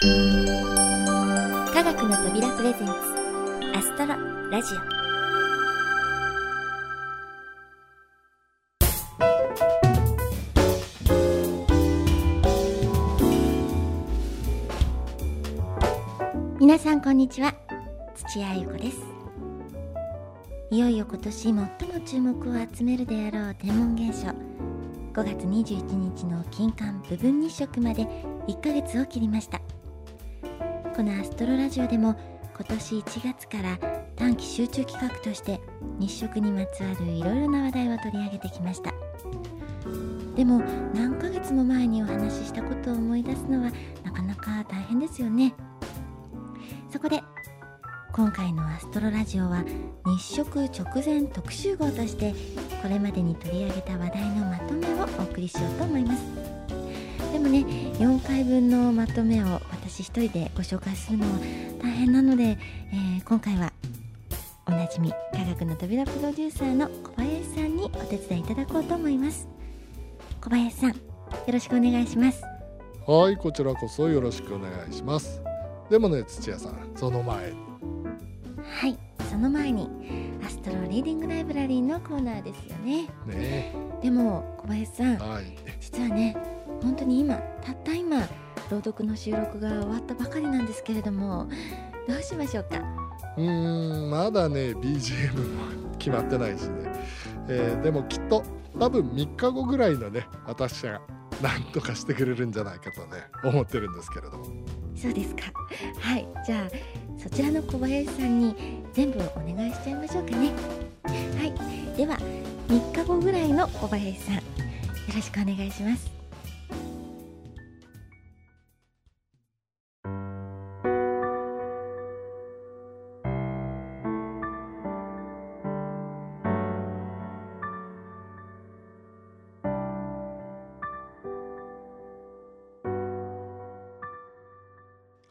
科学の扉プレゼンツアストロラジオ。皆さんこんにちは。土屋ゆ子です。いよいよ今年最も注目を集めるであろう天文現象。5月21日の金環部分日食まで1ヶ月を切りました。このアストロラジオでも今年1月から短期集中企画として日食にまつわるいろいろな話題を取り上げてきました。でも何ヶ月も前にお話ししたことを思い出すのはなかなか大変ですよね。そこで今回のアストロラジオは日食直前特集号としてこれまでに取り上げた話題のまとめをお送りしようと思います。でもね4回分のまとめを私一人でご紹介するのは大変なので、えー、今回はおなじみ科学の扉プロデューサーの小林さんにお手伝いいただこうと思います。小林さんよろしくお願いします。はいこちらこそよろしくお願いします。でもね土屋さんその前。はいその前にアストロリーディングライブラリーのコーナーですよね。ね。でも小林さん、はい。実はね本当に今たった今朗読の収録が終わったばかりなんですけれどもどうしましょうか？うーんまだね BGM も決まってないしね、えーでもきっと多分3日後ぐらいのね私が何とかしてくれるんじゃないかとね思ってるんですけれども。そうですか。はい。じゃあそちらの小林さんに全部お願いしちゃいましょうかね。はい。では3日後ぐらいの小林さんよろしくお願いします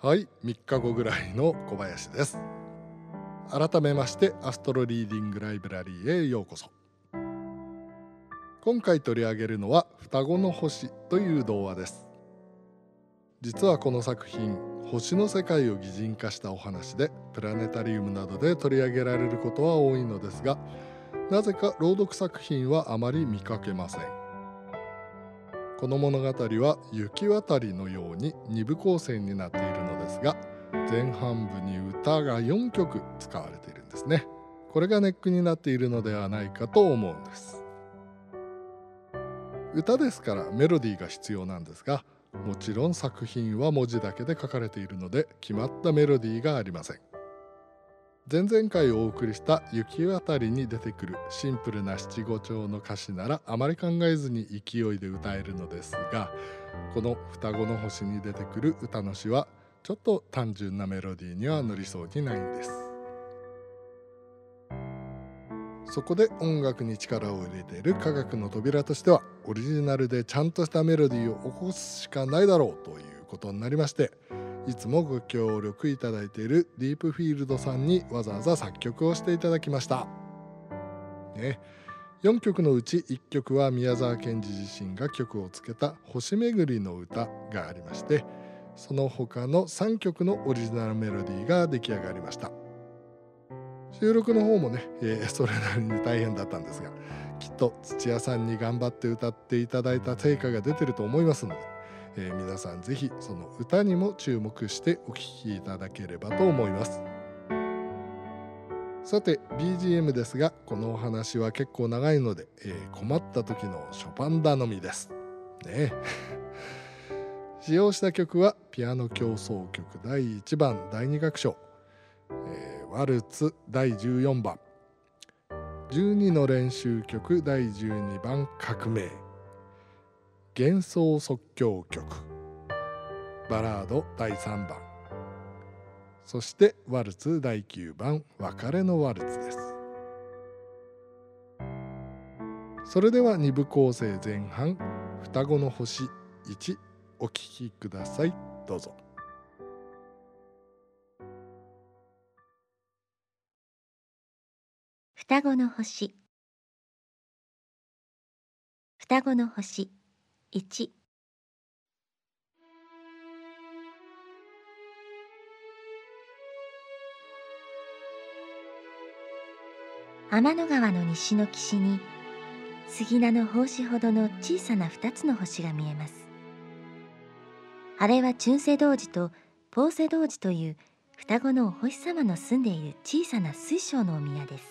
はい3日後ぐらいの小林です。改めましてアストロリーディングライブラリーへようこそ。今回取り上げるのは双子の星という童話です。実はこの作品星の世界を擬人化したお話でプラネタリウムなどで取り上げられることは多いのですがなぜか朗読作品はあまり見かけません。この物語は雪渡りのように2部構成になっているのですが前半部に歌が4曲使われているんですね。これがネックになっているのではないかと思うんです。歌ですからメロディーが必要なんですがもちろん作品は文字だけで書かれているので決まったメロディーがありません。前々回お送りした「雪渡り」に出てくるシンプルな七五調の歌詞ならあまり考えずに勢いで歌えるのですがこの「双子の星」に出てくる歌の詩はちょっと単純なメロディーには乗りそうにないんです。そこで音楽に力を入れている科学の扉としてはオリジナルでちゃんとしたメロディーを起こすしかないだろうということになりましていつもご協力いただいているディープフィールドさんにわざわざ作曲をしていただきました。ね、4曲のうち1曲は宮沢賢治自身が曲をつけた「星めぐりの歌」がありましてその他の3曲のオリジナルメロディーが出来上がりました収録の方もね、えーそれなりに大変だったんですがきっと土屋さんに頑張って歌っていただいた成果が出てると思いますので、えー皆さんぜひその歌にも注目してお聴きいただければと思います。さて BGM ですがこのお話は結構長いので、えー困った時のショパン頼みです。ね。使用した曲はピアノ協奏曲第1番第2楽章、えーワルツ第14番。12の練習曲第12番革命。幻想即興曲。バラード第3番。そしてワルツ第9番。別れのワルツです。それでは2部構成前半。双子の星。1お聴きください。どうぞ。双子の星。双子の星。1天の川の西の岸に杉名の胞子ほどの小さな2つの星が見えます。あれはチュンセドジとポーセド子ジという双子のお星様の住んでいる小さな水晶のお宮です。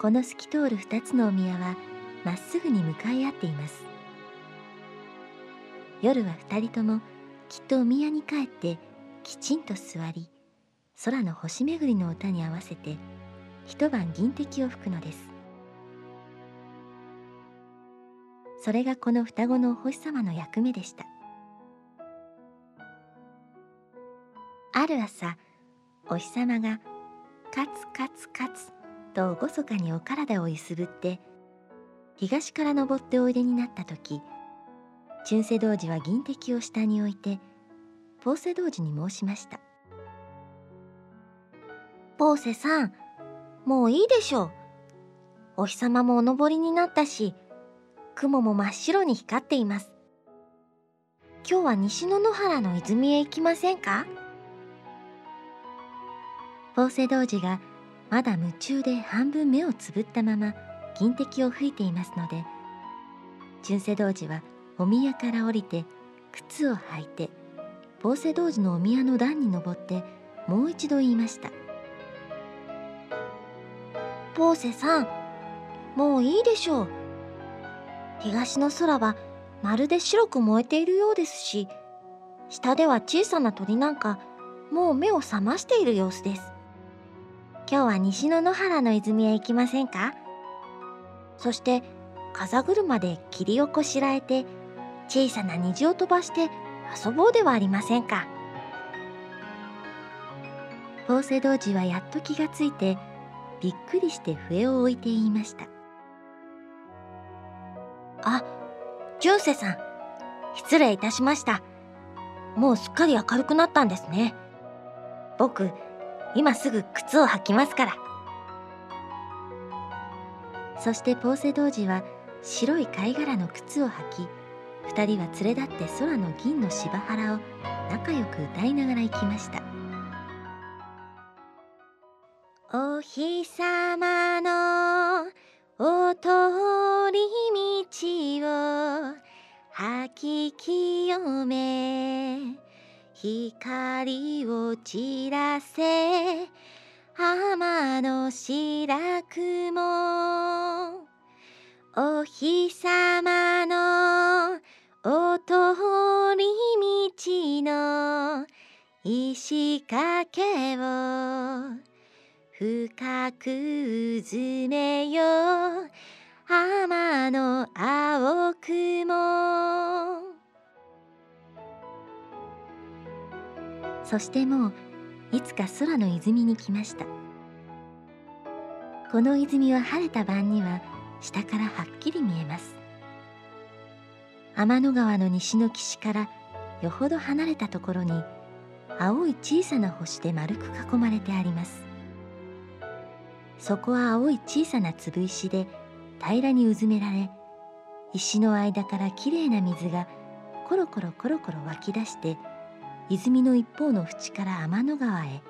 この透き通る二つのお宮はまっすぐに向かい合っています。夜は二人ともきっとお宮に帰ってきちんと座り空の星巡りの歌に合わせて一晩銀滴を吹くのです。それがこの双子のお星様の役目でした。ある朝お日様がカツカツカツと厳かにお体をゆすぶって東から昇っておいでになった時チュンセ童子は銀滴を下に置いてポーセ童子に申しました。ポーセさんもういいでしょう。お日様もお昇りになったし雲も真っ白に光っています。今日は西の野原の泉へ行きませんか？ポーセ童子がまだ夢中で半分目をつぶったまま銀滴を吹いていますので純世童子はお宮から降りて靴を履いてポーセ童子のお宮の段に登ってもう一度言いました「ポーセさんもういいでしょう。東の空はまるで白く燃えているようですし下では小さな鳥なんかもう目を覚ましている様子です。今日は西の野原の泉へ行きませんか？そして風車で霧をこしらえて小さな虹を飛ばして遊ぼうではありませんか。法政童子はやっと気がついてびっくりして笛を置いて言いました。あ純瀬さん失礼いたしました。もうすっかり明るくなったんですね。僕今すぐ靴を履きますから。そしてポーセ童子は白い貝殻の靴を履き二人は連れ立って空の銀の芝原を仲良く歌いながら行きました。お日様のお通り道を吐き清め光を散らせ天の白雲。お日様のお通り道の石掛けを。深くうずめよ。天の青雲。そしてもういつか空の泉に来ました。この泉は晴れた晩には下からはっきり見えます。天の川の西の岸からよほど離れたところに青い小さな星で丸く囲まれてあります。そこは青い小さな粒石で平らにうずめられ石の間からきれいな水がコロコロコロコロ湧き出して泉の一方の淵から天の川へ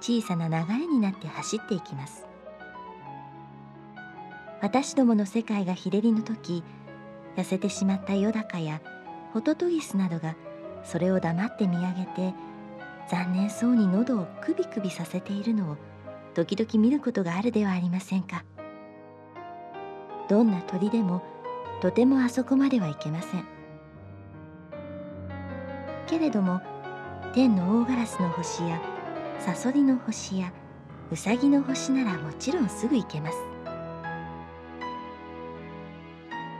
小さな流れになって走っていきます。私どもの世界が日照りの時痩せてしまったヨダカやホトトギスなどがそれを黙って見上げて残念そうに喉をクビクビさせているのを時々見ることがあるではありませんか。どんな鳥でもとてもあそこまではいけません。けれども天の大ガラスの星やサソリの星やウサギの星ならもちろんすぐ行けます。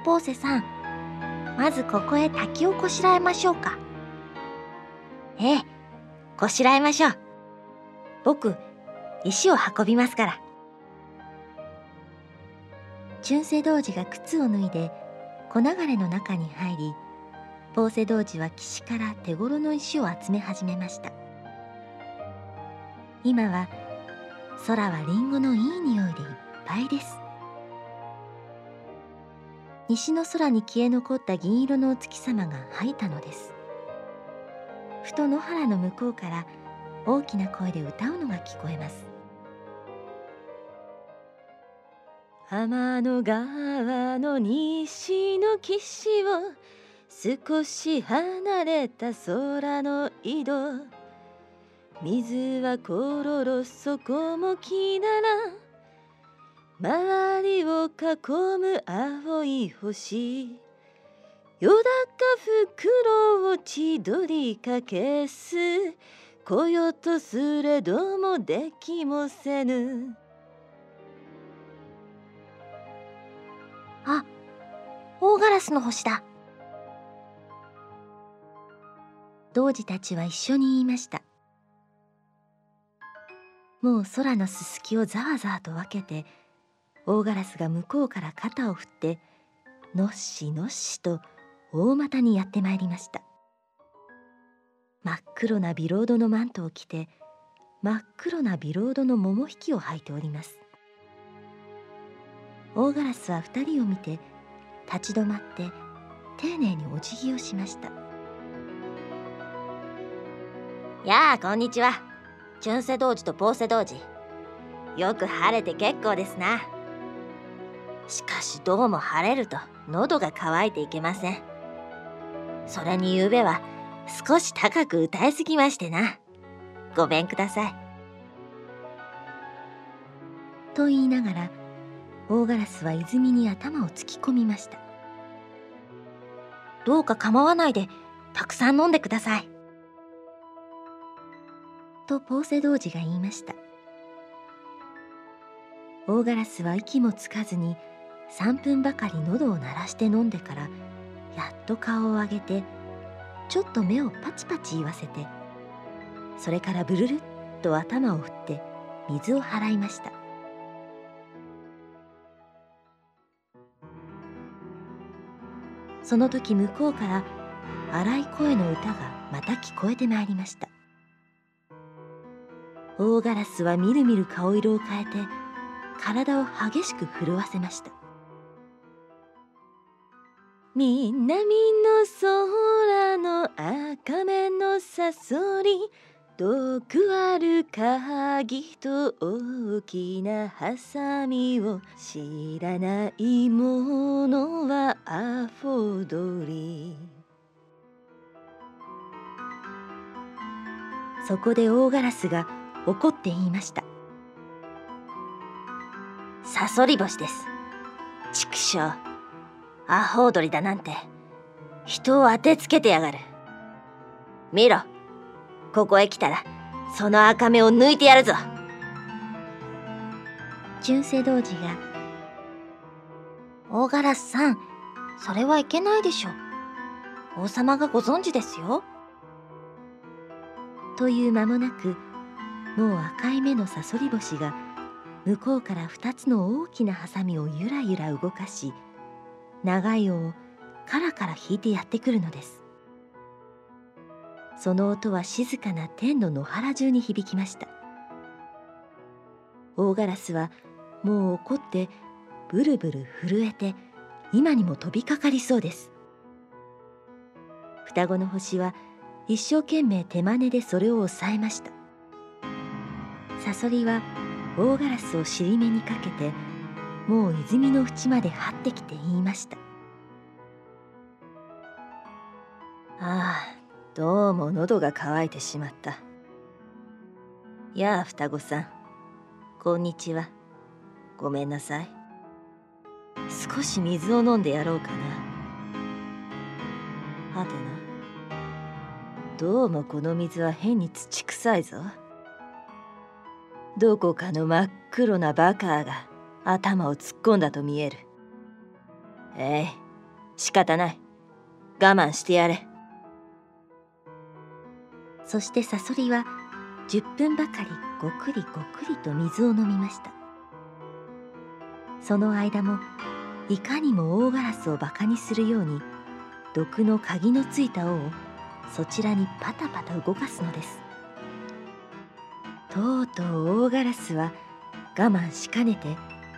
ポーセさんまずここへ滝をこしらえましょうか。ええこしらえましょう。僕石を運びますから。中世童子が靴を脱いで小流れの中に入りポーセ童子は岸から手頃の石を集め始めました。今は空はリンゴのいい匂いでいっぱいです。西の空に消え残った銀色のお月様が吐いたのです。ふと野原の向こうから大きな声で歌うのが聞こえます。天の川の西の岸を少し離れた空の井戸。水はころろそこも木なら周りを囲む青い星。よだか袋を千鳥かけす。来よとすれどもできもせぬ。あ大ガラスの星だ。童子たちは一緒に言いました。もう空のすすきをざわざわと分けて大ガラスが向こうから肩を振ってのっしのっしと大股にやってまいりました。真っ黒なビロードのマントを着て真っ黒なビロードの桃引きを履いております。大ガラスは二人を見て立ち止まって丁寧にお辞儀をしました。やあこんにちは。チュンセ童子とポーセ童子。よく晴れて結構ですな。しかしどうも晴れると喉が渇いていけません。それにゆうべは少し高く歌いすぎましてな。ごめんください。と言いながら大ガラスは泉に頭を突き込みました。どうか構わないでたくさん飲んでください。とポーセ童子が言いました。大ガラスは息もつかずに3分ばかり喉を鳴らして飲んでからやっと顔を上げてちょっと目をパチパチ言わせてそれからブルルッと頭を振って水を払いました。その時向こうから荒い声の歌がまた聞こえてまいりました。大ガラスはみるみる顔色を変えて体を激しく震わせました。南の空の赤目のさそり毒ある鍵と大きなハサミを知らないものはアフォドリ。そこで大ガラスが怒って言いました。サソリ星です。畜生。アホウドリだなんて。人を当てつけてやがる。見ろ。ここへ来たらその赤目を抜いてやるぞ。純正童子が「大ガラスさんそれはいけないでしょ。王様がご存知ですよ」という間もなくもう赤い目のさそり星が向こうから二つの大きなハサミをゆらゆら動かし長い尾をカラカラ引いてやってくるのです。その音は静かな天の野原中に響きました。大ガラスはもう怒ってブルブル震えて今にも飛びかかりそうです。双子の星は一生懸命手真似でそれを抑えました。サソリは大ガラスを尻目にかけてもう泉の縁まで張ってきて言いました。ああどうも喉が渇いてしまった。やあ双子さん。こんにちは。ごめんなさい。少し水を飲んでやろうかな。はてな。どうもこの水は変に土臭いぞ。どこかの真っ黒なバカーが頭を突っ込んだと見える。ええ仕方ない。我慢してやれ。そしてサソリは10分ばかりごくりごくりと水を飲みました。その間もいかにも大ガラスをバカにするように毒の鍵のついた尾をそちらにパタパタ動かすのです。とうとう大ガラスは我慢しかねて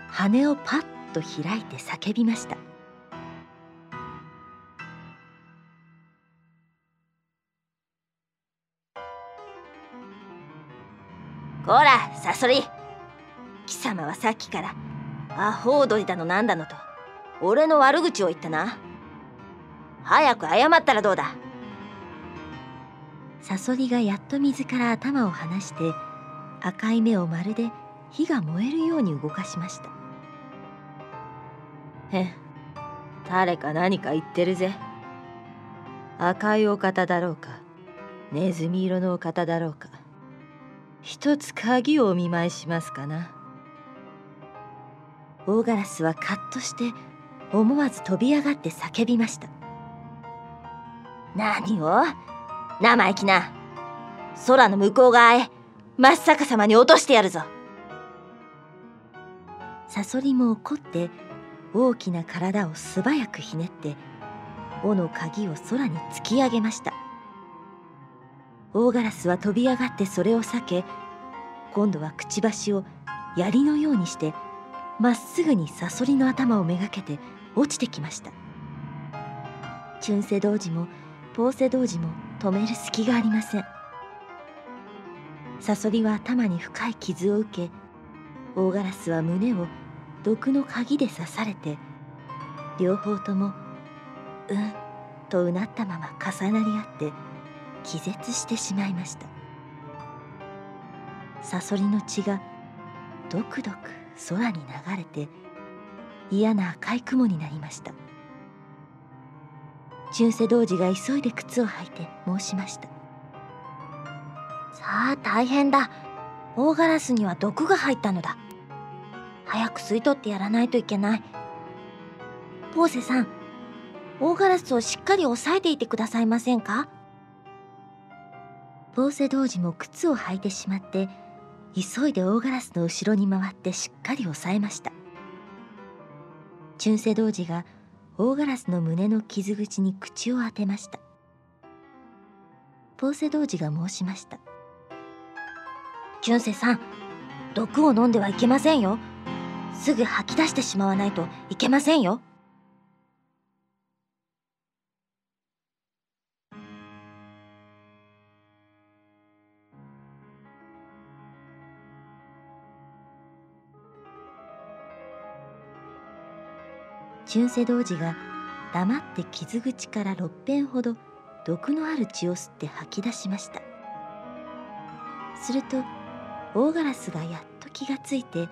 羽をパッと開いて叫びました。こらサソリ。貴様はさっきからアホ踊りだのなんだのと俺の悪口を言ったな。早く謝ったらどうだ。サソリがやっと水から頭を離して赤い目をまるで火が燃えるように動かしました。へ誰か何か言ってるぜ。赤いお方だろうか。ネズミ色のお方だろうか。一つ鍵をお見舞いしますかな。大ガラスはカッとして思わず飛び上がって叫びました。何を？生意気な。空の向こう側へ。真っ逆さまに落としてやるぞ。サソリも怒って大きな体を素早くひねって尾の鍵を空に突き上げました。大ガラスは飛び上がってそれを避け今度はくちばしを槍のようにしてまっすぐにサソリの頭をめがけて落ちてきました。チュンセ童子もポーセ童子も止める隙がありません。サソリは頭に深い傷を受け大ガラスは胸を毒の鍵で刺されて両方とも「うん」とうなったまま重なり合って気絶してしまいました。サソリの血がどくどく空に流れて嫌な赤い雲になりました。中世童子が急いで靴を履いて申しました。さあ大変だ。大ガラスには毒が入ったのだ。早く吸い取ってやらないといけない。ポーセさん大ガラスをしっかり押さえていてくださいませんか？ポーセ童子も靴を履いてしまって急いで大ガラスの後ろに回ってしっかり押さえました。チュンセ童子が大ガラスの胸の傷口に口を当てました。ポーセ童子が申しました。チュンセさん毒を飲んではいけませんよ。すぐ吐き出してしまわないといけませんよ。チュンセ童子が黙って傷口から6遍ほど毒のある血を吸って吐き出しました。すると大ガラスがやっと気がついて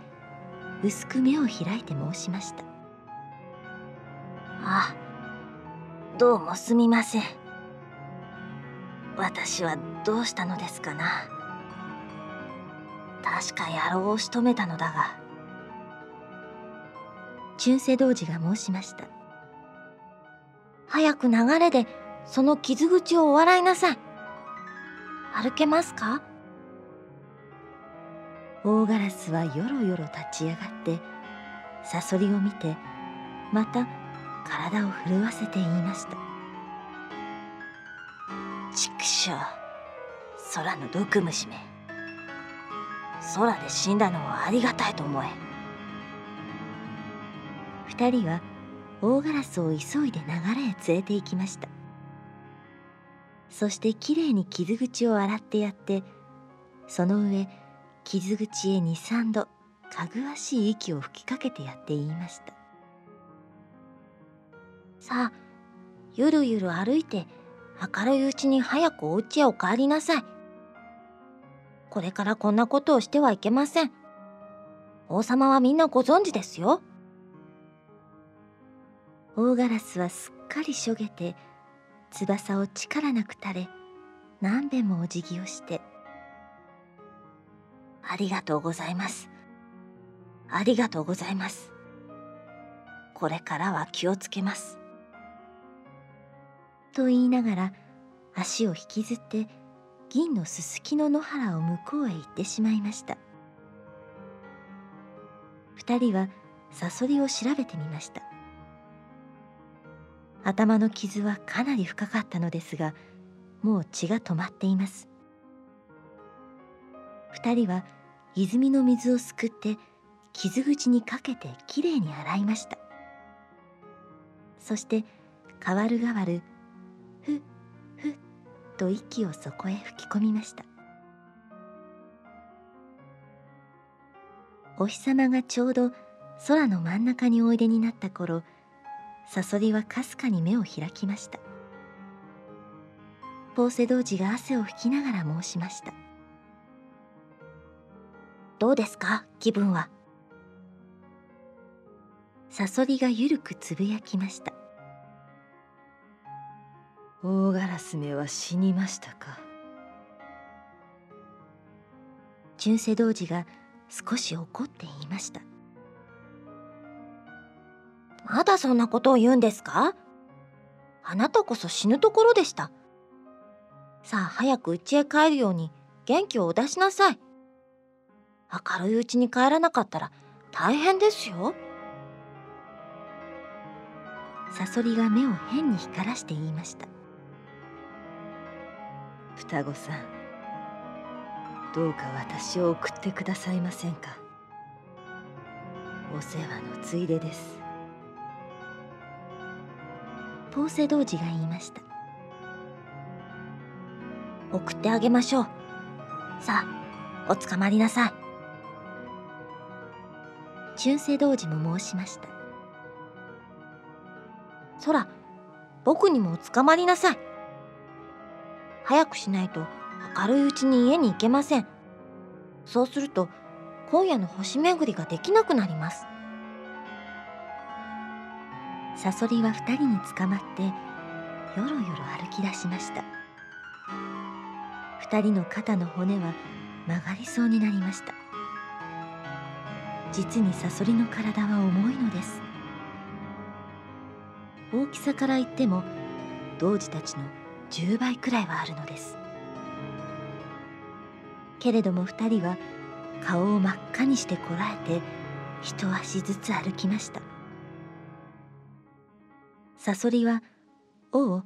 薄く目を開いて申しました。あどうもすみません。私はどうしたのですかな。確か野郎を仕留めたのだが。中世童子が申しました。早く流れでその傷口をお笑いなさい。歩けますか？大ガラスはよろよろ立ち上がってサソリを見てまた体を震わせて言いました。畜生空の毒虫め。空で死んだのはありがたいと思え。二人は大ガラスを急いで流れへ連れて行きました。そしてきれいに傷口を洗ってやってその上傷口へ23度かぐわしい息を吹きかけてやって言いました。さあゆるゆる歩いて明るいうちに早くお家へお帰りなさい。これからこんなことをしてはいけません。王様はみんなご存知ですよ。大ガラスはすっかりしょげて翼を力なく垂れ何べんもお辞儀をして「ありがとうございます。ありがとうございます。これからは気をつけます」と言いながら足を引きずって銀のすすきの野原を向こうへ行ってしまいました。二人はサソリを調べてみました。頭の傷はかなり深かったのですがもう血が止まっています。二人は泉の水をすくって傷口にかけてきれいに洗いました。そして代わる代わるふっふっと息をそこへ吹き込みました。お日様がちょうど空の真ん中においでになった頃サソリはかすかに目を開きました。ポーセ童子が汗を拭きながら申しました。どうですか？気分は。サソリがゆるくつぶやきました。大ガラス目は死にましたか？チュンセ童子が少し怒って言いました。まだそんなことを言うんですか？あなたこそ死ぬところでした。さあ早く家へ帰るように元気をお出しなさい明るいうちに帰らなかったら大変ですよ。サソリが目を変に光らして言いました。双子さんどうか私を送ってくださいませんか？お世話のついでです。ポーセ童子が言いました。送ってあげましょう。さあおつかまりなさい春世童子も申しましたそら僕にもおつかまりなさい。早くしないと明るいうちに家に行けません。そうすると今夜の星巡りができなくなります。サソリは二人に捕まってよろよろ歩き出しました。二人の肩の骨は曲がりそうになりました。実にサソリの体は重いのです。大きさから言っても童子たちの10倍くらいはあるのです。けれども二人は顔を真っ赤にしてこらえて一足ずつ歩きました。サソリは尾を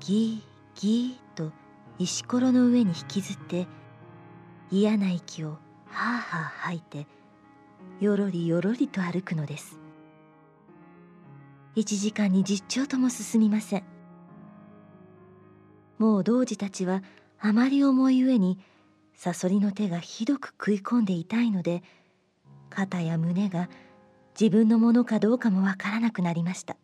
ギーギーと石ころの上に引きずって嫌な息をはあはあ吐いてよろりよろりと歩くのです。一時間に十丁とも進みません。もう童子たちはあまり重い上にサソリの手がひどく食い込んで痛いので肩や胸が自分のものかどうかもわからなくなりました。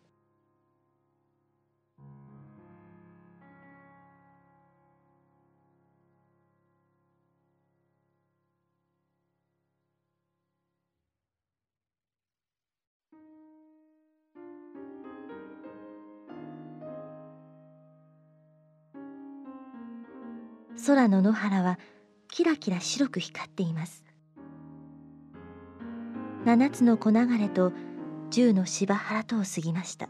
空の野原はキラキラ白く光っています。七つの小流れと十の芝原とを過ぎました。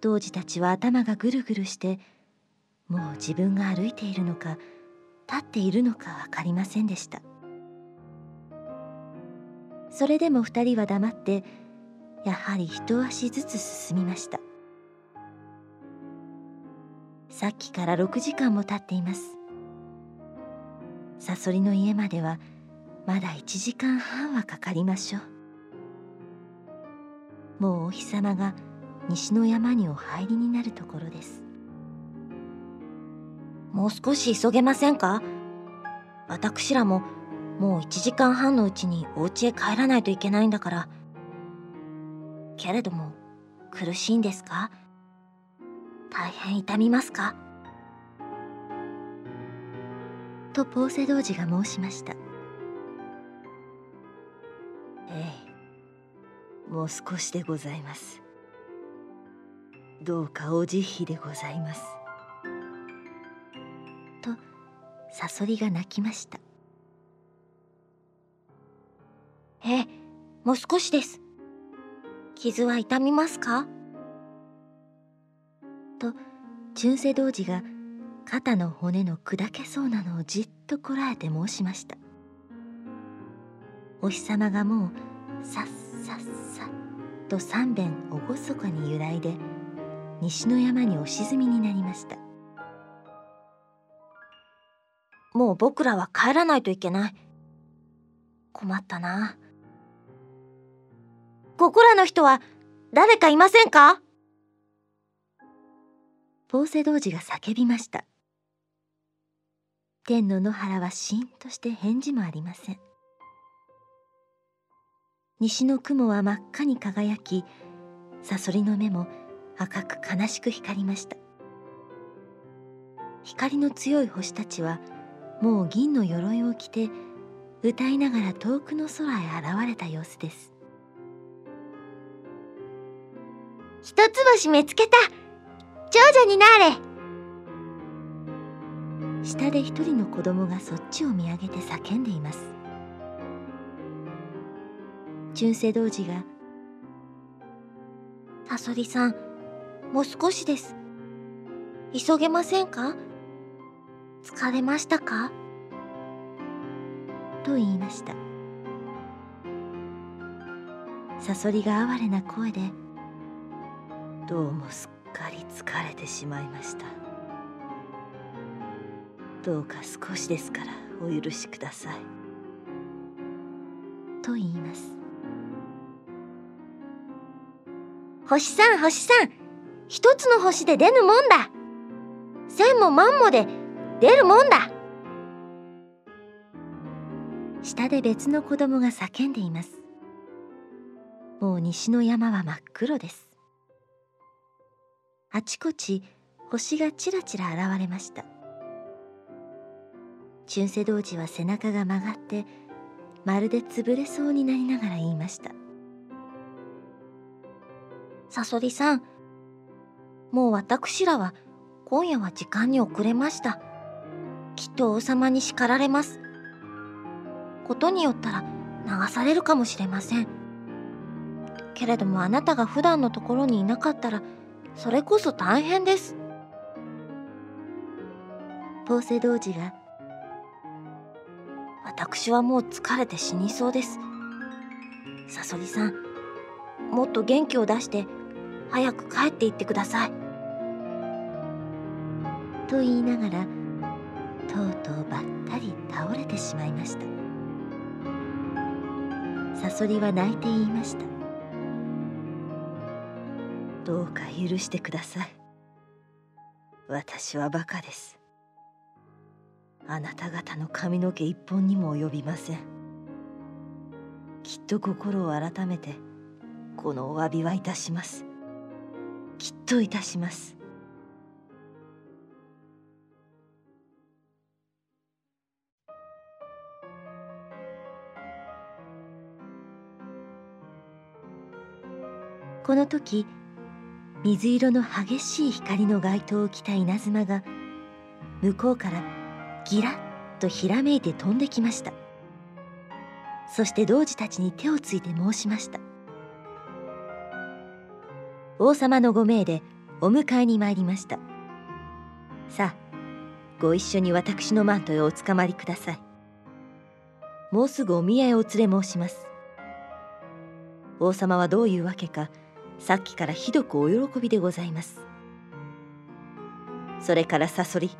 童子たちは頭がぐるぐるしてもう自分が歩いているのか立っているのか分かりませんでした。それでも二人は黙ってやはり一足ずつ進みました。さっきから6時間も経っています。サソリの家まではまだ1時間半はかかりましょう。もうお日様が西の山にお入りになるところです。もう少し急げませんか？私らももう1時間半のうちにお家へ帰らないといけないんだから。けれども苦しいんですか？大変痛みますか？とポーセ童子が申しました。ええ。もう少しでございます。どうかお慈悲でございます。とサソリが泣きました。ええもう少しです。傷は痛みますか？と中世童子が肩の骨の砕けそうなのをじっとこらえて申しました。お日様がもうさっさっさと三遍厳かに揺らいで西の山にお沈みになりました。もう僕らは帰らないといけない。困ったな。ここらの人は誰かいませんか？ポーセ童子が叫びました。天の野原はしんとして返事もありません。西の雲は真っ赤に輝きサソリの目も赤く悲しく光りました。光の強い星たちはもう銀の鎧を着て歌いながら遠くの空へ現れた様子です。一つ星見つけた。長女になれ。下で一人の子供がそっちを見上げて叫んでいます。中世童子が「サソリさんもう少しです。急げませんか？疲れましたか?」と言いました。サソリが哀れな声で「どうもすっかり疲れてしまいました」どうか少しですからお許しください。と言います。星さん星さん。一つの星で出ぬもんだ。千も万もで出るもんだ。下で別の子供が叫んでいます。もう西の山は真っ黒ですあちこち星がちらちら現れました。中世童子は背中が曲がってまるで潰れそうになりながら言いました。サソリさんもう私らは今夜は時間に遅れました。きっと王様に叱られます。ことによったら流されるかもしれません。けれどもあなたが普段のところにいなかったらそれこそ大変です。ポーセ童子が私はもう疲れて死にそうです。サソリさんもっと元気を出して早く帰っていってください。と言いながらとうとうばったり倒れてしまいました。サソリは泣いて言いました。どうか許してください。私はバカです。あなた方の髪の毛一本にも及びません。きっと心を改めてこのお詫びはいたします。きっといたします。この時水色の激しい光の街灯を着た稲妻が向こうからギラッとひらめいて飛んできました。そして童子たちに手をついて申しました。王様のご命でお迎えに参りました。さあご一緒に私のマントへおつかまりください。もうすぐお宮へお連れ申します。王様はどういうわけかさっきからひどくお喜びでございます。それからサソリ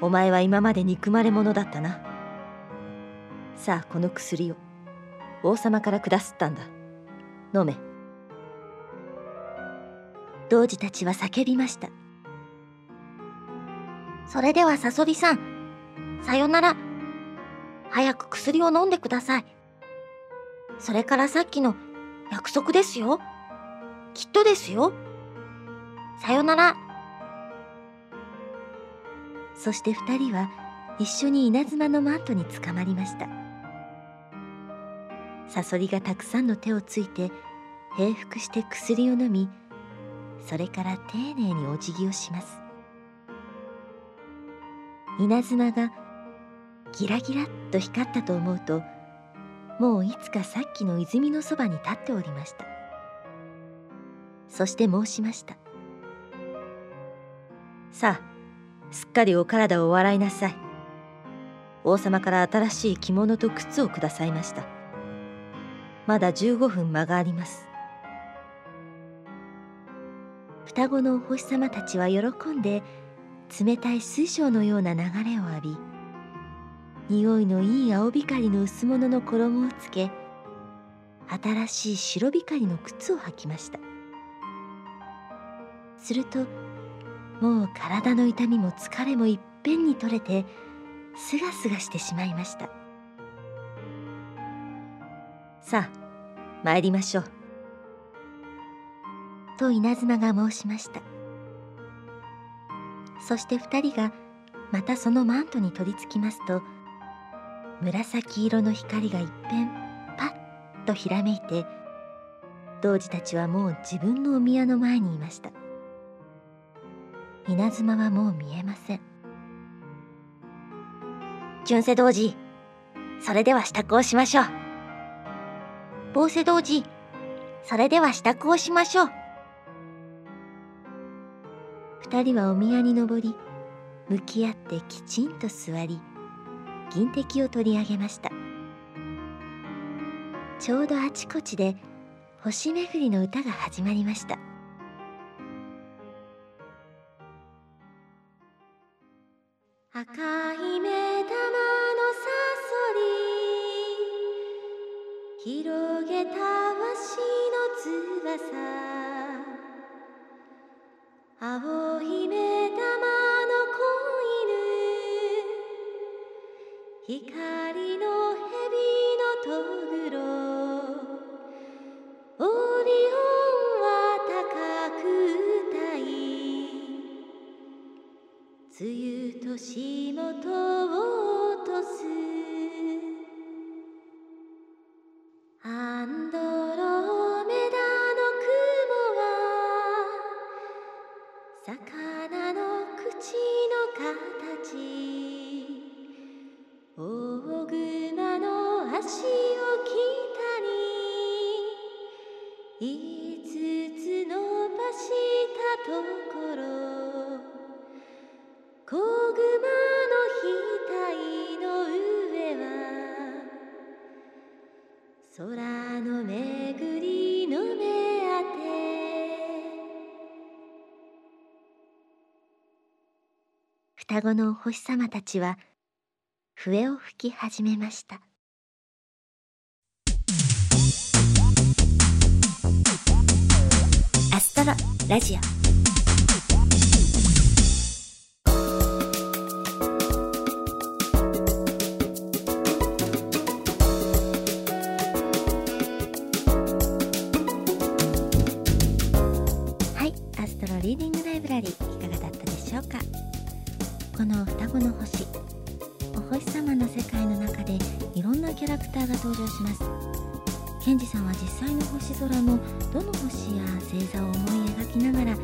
お前は今まで憎まれ者だったな。さあこの薬を王様から下すったんだ。飲め。童子たちは叫びました。それではサソリさんさよなら。早く薬を飲んでください。それからさっきの約束ですよ。きっとですよ。さよなら。そして二人は一緒に稲妻のマントにつかまりました。サソリがたくさんの手をついて平服して薬を飲みそれから丁寧にお辞儀をします。稲妻がギラギラっと光ったと思うともういつかさっきの泉のそばに立っておりました。そして申しました。さあすっかりお体を笑いなさい。王様から新しい着物と靴をくださいました。まだ15分間があります。双子のお星様たちは喜んで冷たい水晶のような流れを浴び匂いのいい青光の薄物の衣をつけ新しい白光の靴を履きました。するともう体の痛みも疲れもいっぺんに取れてすがすがしてしまいました。さあ参りましょう。と稲妻が申しました。そして二人がまたそのマントに取り付きますと紫色の光が一変パッとひらめいて童子たちはもう自分のお宮の前にいました。稲妻はもう見えません。純世童子それでは支度をしましょう。坊勢童子それでは支度をしましょう。二人はお宮に登り向き合ってきちんと座り銀滴を取り上げました。ちょうどあちこちで星めぐりの歌が始まりました。双子のお星様たちは笛を吹き始めました。アストロラジオ。登場します。賢治さんは実際の星空のどの星や星座を思い描きながらこ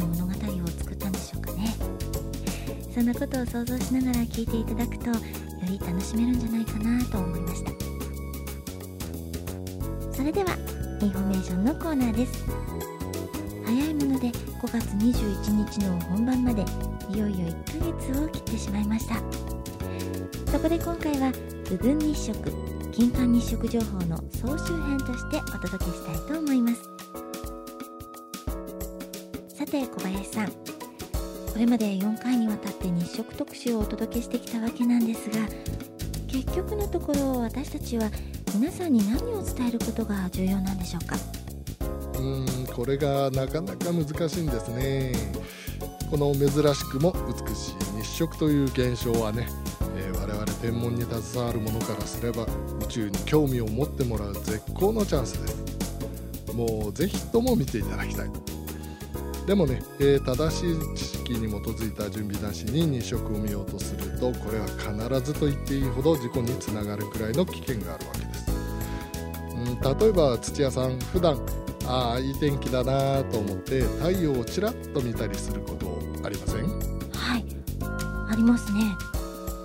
の物語を作ったんでしょうかね。そんなことを想像しながら聞いていただくとより楽しめるんじゃないかなと思いました。それではインフォメーションのコーナーです。早いもので5月21日の本番までいよいよ1ヶ月を切ってしまいました。そこで今回は部分日食。金環日食情報の総集編としてお届けしたいと思います。さて小林さん。これまで4回にわたって日食特集をお届けしてきたわけなんですが結局のところ私たちは皆さんに何を伝えることが重要なんでしょうか？うんこれがなかなか難しいんですね。この珍しくも美しい日食という現象はね、天文に携わる者からすれば宇宙に興味を持ってもらう絶好のチャンスです。もうぜひとも見ていただきたいでもね、えー正しい知識に基づいた準備なしに日食を見ようとするとこれは必ずと言っていいほど事故につながるくらいの危険があるわけです。うん例えば土屋さん普段ああいい天気だなと思って太陽をちらっと見たりすることありません？はい。ありますね。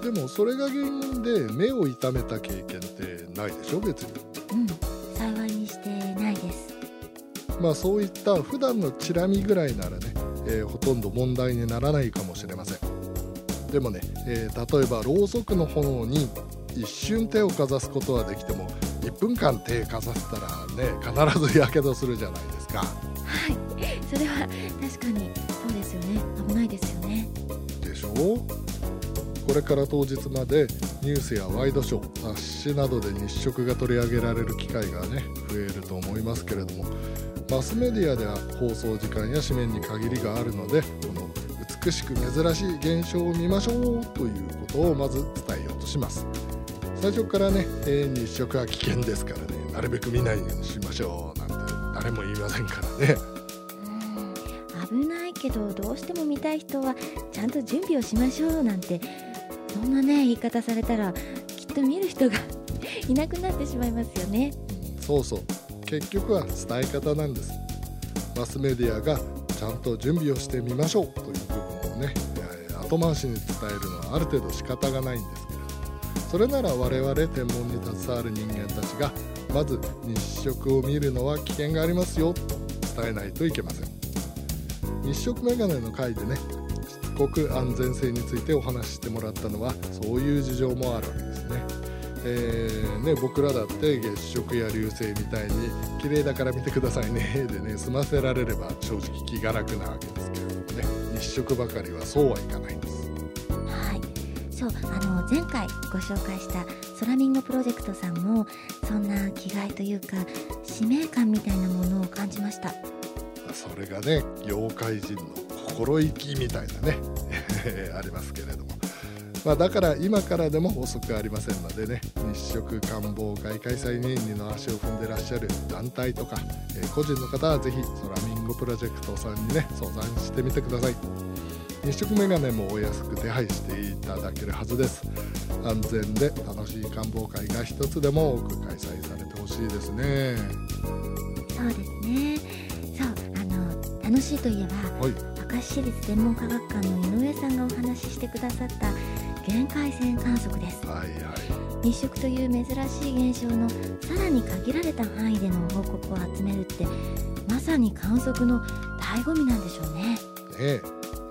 でもそれが原因で目を痛めた経験ってないでしょ別に。うん。幸いにしてないです。まあそういった普段のチラ見ぐらいならね、えーほとんど問題にならないかもしれません。でもね、えー例えばろうそくの炎に一瞬手をかざすことはできても1分間手かざせたらね必ずやけどするじゃないですか。はい。それは確かにそうですよね。危ないですよね。でしょ？うこれから当日までニュースやワイドショー雑誌などで日食が取り上げられる機会がね増えると思いますけれどもマスメディアでは放送時間や紙面に限りがあるのでこの美しく珍しい現象を見ましょうということをまず伝えようとします。最初からね、えー日食は危険ですからねなるべく見ないようにしましょうなんて誰も言いませんからね。うん危ないけどどうしても見たい人はちゃんと準備をしましょうなんてそんなね言い方されたらきっと見る人が いなくなってしまいますよね。そうそう。結局は伝え方なんです。マスメディアがちゃんと準備をしてみましょうという部分をね後回しに伝えるのはある程度仕方がないんですけれどそれなら我々天文に携わる人間たちがまず日食を見るのは危険がありますよと伝えないといけません。日食メガネの回でね国安全性についてお話ししてもらったのはそういう事情もあるわけですね。えーね、僕らだって月食や流星みたいに綺麗だから見てくださいね。でね済ませられれば正直気が楽なわけですけれどもね。日食ばかりはそうはいかないんです。はい。そうあの前回ご紹介したソラミンゴプロジェクトさんもそんな気概というか使命感みたいなものを感じました。それがね業界人の心意気みたいなね。ありますけれども、まあ、だから今からでも遅くありませんのでね。日食観望会開催に二の足を踏んでらっしゃる団体とか、えー個人の方はぜひソラミンゴプロジェクトさんにね相談してみてください。日食メガネもお安く手配していただけるはずです。安全で楽しい観望会が一つでも多く開催されてほしいですね。そうですね。そうあの楽しいといえばはい明石市立天文科学館の井上さんがお話ししてくださった限界線観測です。はいはい。日食という珍しい現象のさらに限られた範囲での報告を集めるってまさに観測の醍醐味なんでしょうね。ねえ。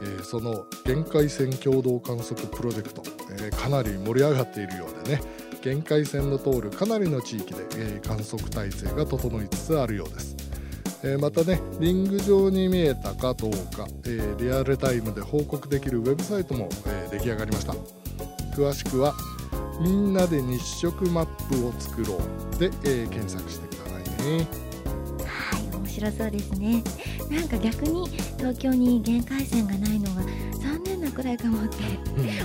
えーその限界線共同観測プロジェクト、えーかなり盛り上がっているようでね。限界線の通るかなりの地域で、えー観測体制が整いつつあるようです、えーまたねリング上に見えたかどうか、えーリアルタイムで報告できるウェブサイトも、えー出来上がりました。詳しくは「みんなで日食マップを作ろうで」えー検索してくださいね。はい面白そうですね。なんか逆に東京に限界線がないのが残念なくらいかもって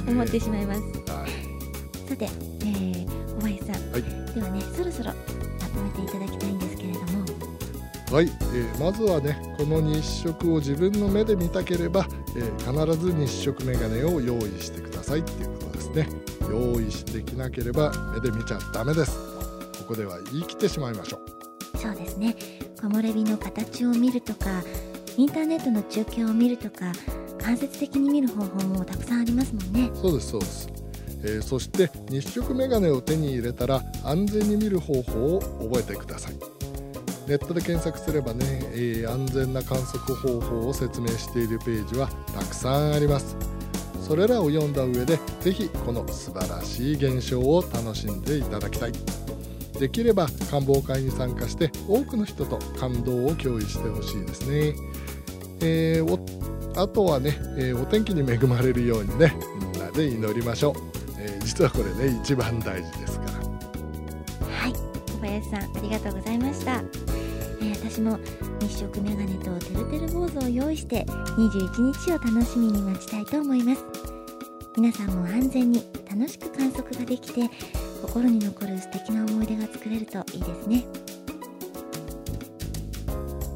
思ってしまいます。はい。さて、えー、小林さん、はい。ではねそろそろまとめていただきたいはい、えーまずはねこの日食を自分の目で見たければ、えー必ず日食メガネを用意してくださいっていうことですね。用意できなければ目で見ちゃダメです。ここでは言い切ってしまいましょう。そうですね。木漏れ日の形を見るとかインターネットの中継を見るとか間接的に見る方法もたくさんありますもんね。そうですそうです、えーそして日食メガネを手に入れたら安全に見る方法を覚えてくださいネットで検索すればね、えー安全な観測方法を説明しているページはたくさんあります。それらを読んだ上でぜひこの素晴らしい現象を楽しんでいただきたい。できれば観望会に参加して多くの人と感動を共有してほしいですね、えーおあとはね、えーお天気に恵まれるようにねみんなで祈りましょう、えー実はこれね一番大事ですから。はい。小林さんありがとうございました、え私も日食メガネとてるてる坊主を用意して21日を楽しみに待ちたいと思います。皆さんも安全に楽しく観測ができて心に残る素敵な思い出が作れるといいですね。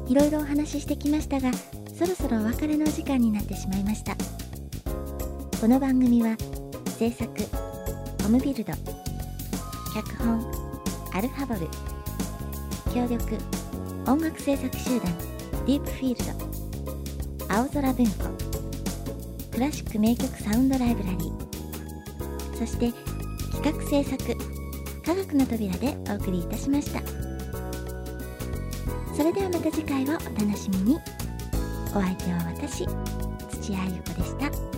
いろいろお話ししてきましたがそろそろお別れの時間になってしまいました。この番組は制作ホムビルド脚本アルファボル協力音楽制作集団ディープフィールド青空文庫クラシック名曲サウンドライブラリー。そして企画制作科学の扉でお送りいたしました。それではまた次回をお楽しみに。お相手は私土屋ゆ子でした。